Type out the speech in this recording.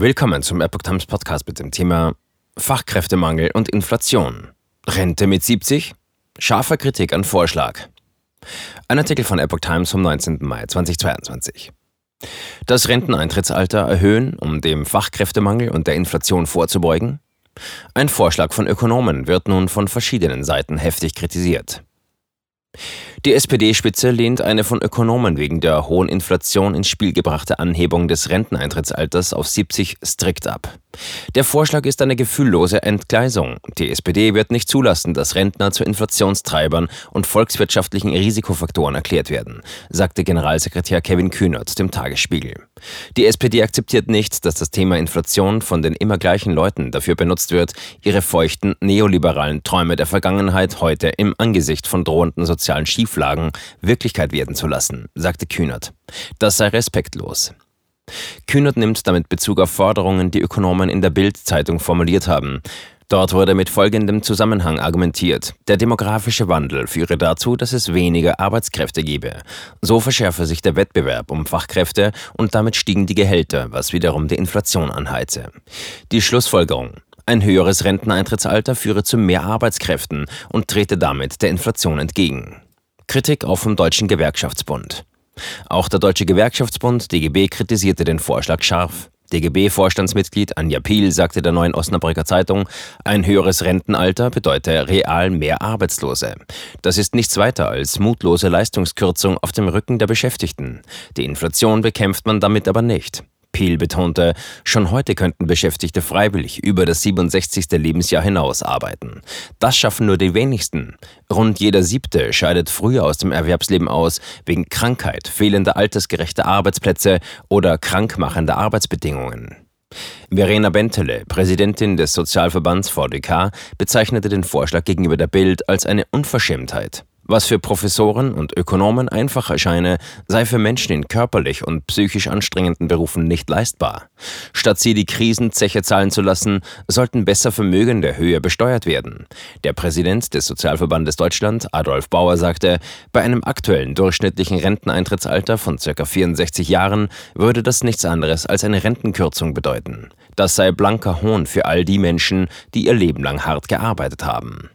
Willkommen zum Epoch Times Podcast mit dem Thema Fachkräftemangel und Inflation. Rente mit 70? Scharfer Kritik an Vorschlag. Ein Artikel von Epoch Times vom 19. Mai 2022. Das Renteneintrittsalter erhöhen, um dem Fachkräftemangel und der Inflation vorzubeugen? Ein Vorschlag von Ökonomen wird nun von verschiedenen Seiten heftig kritisiert. Die SPD-Spitze lehnt eine von Ökonomen wegen der hohen Inflation ins Spiel gebrachte Anhebung des Renteneintrittsalters auf 70 strikt ab. Der Vorschlag ist eine gefühllose Entgleisung. Die SPD wird nicht zulassen, dass Rentner zu Inflationstreibern und volkswirtschaftlichen Risikofaktoren erklärt werden, sagte Generalsekretär Kevin Kühnert dem Tagesspiegel. Die SPD akzeptiert nicht, dass das Thema Inflation von den immer gleichen Leuten dafür benutzt wird, ihre feuchten neoliberalen Träume der Vergangenheit heute im Angesicht von drohenden sozialen Schieflagen Wirklichkeit werden zu lassen, sagte Kühnert. Das sei respektlos. Kühnert nimmt damit Bezug auf Forderungen, die Ökonomen in der Bild-Zeitung formuliert haben. Dort wurde mit folgendem Zusammenhang argumentiert. Der demografische Wandel führe dazu, dass es weniger Arbeitskräfte gebe. So verschärfe sich der Wettbewerb um Fachkräfte und damit stiegen die Gehälter, was wiederum die Inflation anheize. Die Schlussfolgerung. Ein höheres Renteneintrittsalter führe zu mehr Arbeitskräften und trete damit der Inflation entgegen. Kritik auch vom Deutschen Gewerkschaftsbund. Auch der Deutsche Gewerkschaftsbund DGB kritisierte den Vorschlag scharf. DGB-Vorstandsmitglied Anja Piel sagte der neuen Osnabrücker Zeitung, ein höheres Rentenalter bedeute real mehr Arbeitslose. Das ist nichts weiter als mutlose Leistungskürzung auf dem Rücken der Beschäftigten. Die Inflation bekämpft man damit aber nicht. Peel betonte, schon heute könnten Beschäftigte freiwillig über das 67. Lebensjahr hinaus arbeiten. Das schaffen nur die wenigsten. Rund jeder Siebte scheidet früher aus dem Erwerbsleben aus, wegen Krankheit, fehlender altersgerechter Arbeitsplätze oder krankmachender Arbeitsbedingungen. Verena Bentele, Präsidentin des Sozialverbands VDK, bezeichnete den Vorschlag gegenüber der Bild als eine Unverschämtheit. Was für Professoren und Ökonomen einfach erscheine, sei für Menschen in körperlich und psychisch anstrengenden Berufen nicht leistbar. Statt sie die Krisenzeche zahlen zu lassen, sollten besser Vermögende höher besteuert werden. Der Präsident des Sozialverbandes Deutschland, Adolf Bauer, sagte, bei einem aktuellen durchschnittlichen Renteneintrittsalter von ca. 64 Jahren würde das nichts anderes als eine Rentenkürzung bedeuten. Das sei blanker Hohn für all die Menschen, die ihr Leben lang hart gearbeitet haben.